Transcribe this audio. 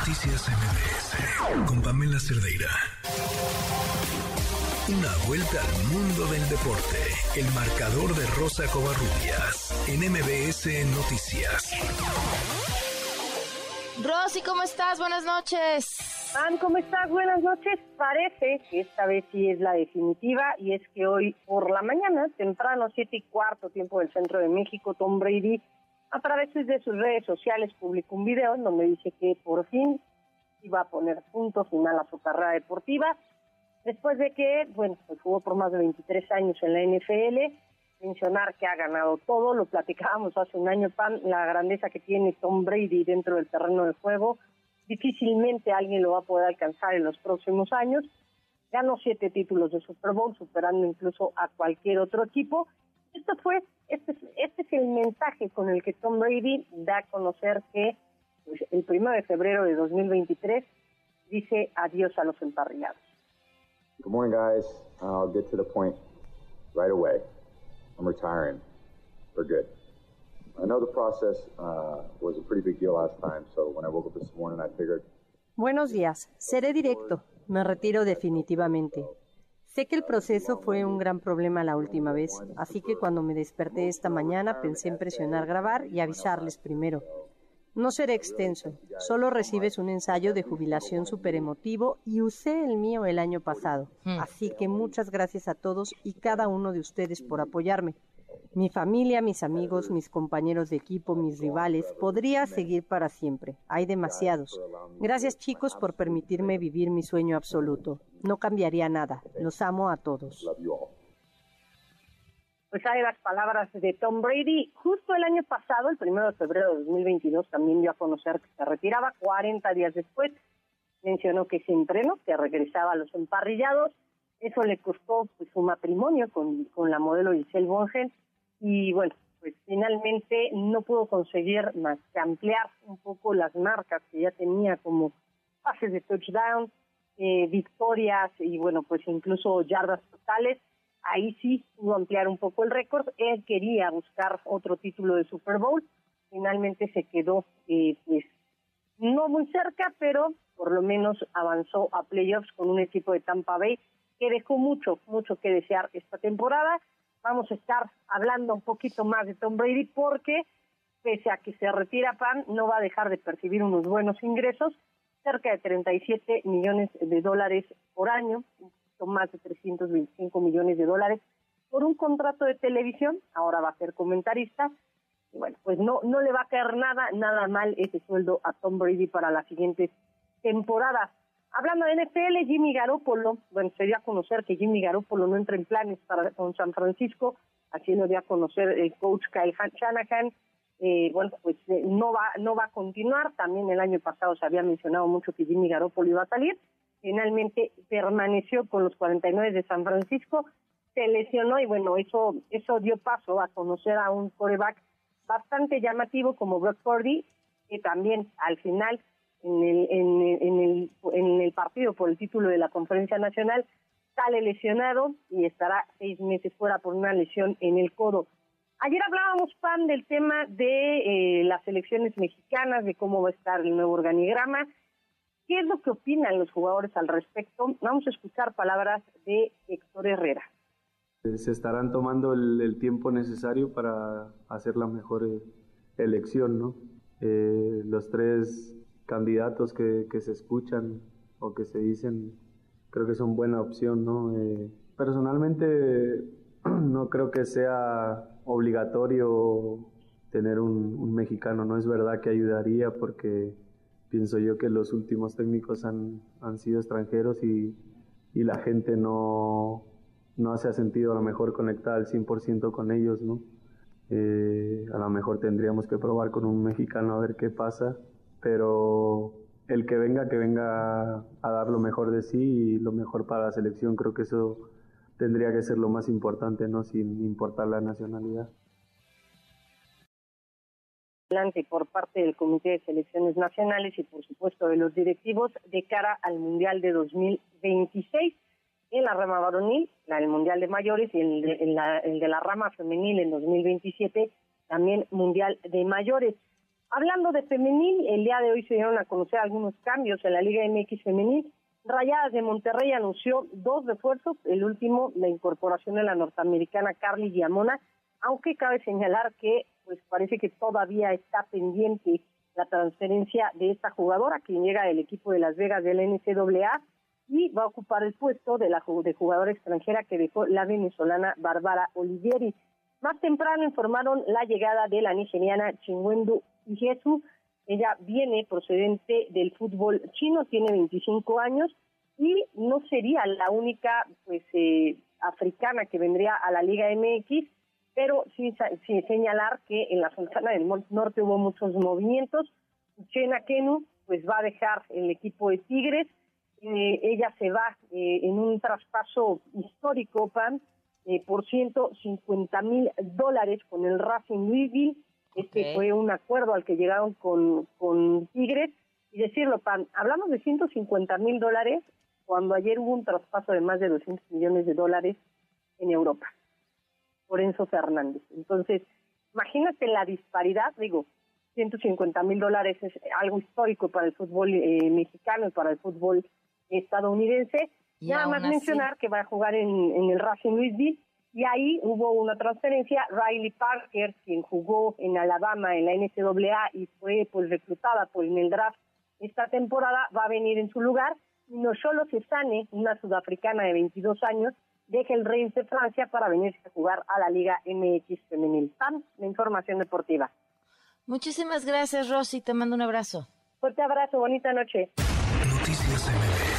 Noticias MBS con Pamela Cerdeira. Una vuelta al mundo del deporte. El marcador de Rosa Covarrubias en MBS Noticias. Rosy, ¿cómo estás? Buenas noches. Pam, ¿cómo estás? Buenas noches. Parece que esta vez sí es la definitiva y es que hoy por la mañana, temprano, siete y cuarto tiempo del centro de México, Tom Brady a través de sus redes sociales publicó un video en donde dice que por fin iba a poner punto final a su carrera deportiva, después de que, bueno, pues jugó por más de 23 años en la NFL, mencionar que ha ganado todo, lo platicábamos hace un año, Pan, la grandeza que tiene Tom Brady dentro del terreno de juego, difícilmente alguien lo va a poder alcanzar en los próximos años, ganó siete títulos de Super Bowl, superando incluso a cualquier otro equipo, esto fue, este, este es el mensaje con el que Tom Brady da a conocer que pues, el primero de febrero de 2023 dice adiós a los emparrillados. Good morning, guys. I'll get to the point right away. I'm retiring for good. I know the process uh, was a pretty big deal last time, so when I woke up this morning, I figured. Buenos días. Seré directo. Me retiro definitivamente. Sé que el proceso fue un gran problema la última vez, así que cuando me desperté esta mañana pensé en presionar grabar y avisarles primero. No seré extenso, solo recibes un ensayo de jubilación súper emotivo y usé el mío el año pasado. Hmm. Así que muchas gracias a todos y cada uno de ustedes por apoyarme. Mi familia, mis amigos, mis compañeros de equipo, mis rivales, podría seguir para siempre. Hay demasiados. Gracias chicos por permitirme vivir mi sueño absoluto. No cambiaría nada. Los amo a todos. Pues hay las palabras de Tom Brady. Justo el año pasado, el primero de febrero de 2022, también dio a conocer que se retiraba. 40 días después mencionó que se entrenó, que regresaba a los emparrillados. Eso le costó pues, su matrimonio con, con la modelo Giselle Bongen y bueno, pues finalmente no pudo conseguir más que ampliar un poco las marcas que ya tenía como pases de touchdown, eh, victorias y bueno, pues incluso yardas totales. Ahí sí pudo ampliar un poco el récord. Él quería buscar otro título de Super Bowl. Finalmente se quedó eh, pues no muy cerca, pero por lo menos avanzó a playoffs con un equipo de Tampa Bay que dejó mucho, mucho que desear esta temporada vamos a estar hablando un poquito más de Tom Brady porque pese a que se retira Pan, no va a dejar de percibir unos buenos ingresos, cerca de 37 millones de dólares por año, son más de 325 millones de dólares por un contrato de televisión, ahora va a ser comentarista, y bueno, pues no, no le va a caer nada, nada mal ese sueldo a Tom Brady para las siguientes temporadas. Hablando de NFL, Jimmy Garoppolo, bueno, se dio a conocer que Jimmy Garoppolo no entra en planes para con San Francisco, así lo dio a conocer el coach Kyle Shanahan. Eh, bueno, pues eh, no va no va a continuar. También el año pasado se había mencionado mucho que Jimmy Garoppolo iba a salir. Finalmente permaneció con los 49 de San Francisco, se lesionó y bueno, eso eso dio paso a conocer a un coreback bastante llamativo como Brock Purdy, que también al final en el, en, el, en el partido por el título de la conferencia nacional, sale lesionado y estará seis meses fuera por una lesión en el codo. Ayer hablábamos, Pan, del tema de eh, las elecciones mexicanas, de cómo va a estar el nuevo organigrama. ¿Qué es lo que opinan los jugadores al respecto? Vamos a escuchar palabras de Héctor Herrera. Se estarán tomando el, tiempo necesario para hacer la mejor eh, elección, ¿no? Eh, los tres candidatos que, que, se escuchan o que se dicen, creo que son buena opción, ¿no? Eh, personalmente no creo que sea obligatorio tener un, mexicano, no es verdad que ayudaría porque pienso yo que los últimos técnicos han, han sido extranjeros y, y la gente no, no se ha sentido a lo mejor conectada al 100% con ellos, ¿no? Eh, a lo mejor tendríamos que probar con un mexicano a ver qué pasa pero el que venga, que venga a dar lo mejor de sí y lo mejor para la selección, creo que eso tendría que ser lo más importante, ¿no? Sin importar la nacionalidad. Por parte del Comité de Selecciones Nacionales y, por supuesto, de los directivos de cara al Mundial de 2026 en la rama varonil, la del Mundial de Mayores y el de, el de la rama femenil en 2027, también Mundial de Mayores. Hablando de femenil, el día de hoy se dieron a conocer algunos cambios en la Liga MX femenil. Rayadas de Monterrey anunció dos refuerzos, el último la incorporación de la norteamericana Carly Diamona, aunque cabe señalar que pues parece que todavía está pendiente la transferencia de esta jugadora que llega del equipo de Las Vegas del NCAA y va a ocupar el puesto de la de jugadora extranjera que dejó la venezolana Bárbara Olivieri. Más temprano informaron la llegada de la nigeriana Chinwendu Jesús. Ella viene procedente del fútbol chino, tiene 25 años y no sería la única pues eh, africana que vendría a la Liga MX, pero sí, señalar que en la Sultana del Norte hubo muchos movimientos. Chena Kenu pues va a dejar el equipo de Tigres, eh, ella se va eh, en un traspaso histórico, PAN, por 150 mil dólares con el Racing Louisville este fue un acuerdo al que llegaron con, con Tigres. Y decirlo, Pan, hablamos de 150 mil dólares cuando ayer hubo un traspaso de más de 200 millones de dólares en Europa por Enzo Fernández. Entonces, imagínate la disparidad, digo, 150 mil dólares es algo histórico para el fútbol eh, mexicano y para el fútbol estadounidense. Nada más mencionar que va a jugar en, en el Racing Louisville y ahí hubo una transferencia. Riley Parker, quien jugó en Alabama en la NCAA y fue pues reclutada por en el draft esta temporada, va a venir en su lugar. Y no solo Cesane, una sudafricana de 22 años, deja el Reims de Francia para venirse a jugar a la Liga MX Femenil. Pam, la información deportiva. Muchísimas gracias, Rosy. Te mando un abrazo. Fuerte abrazo, bonita noche. Noticias MBS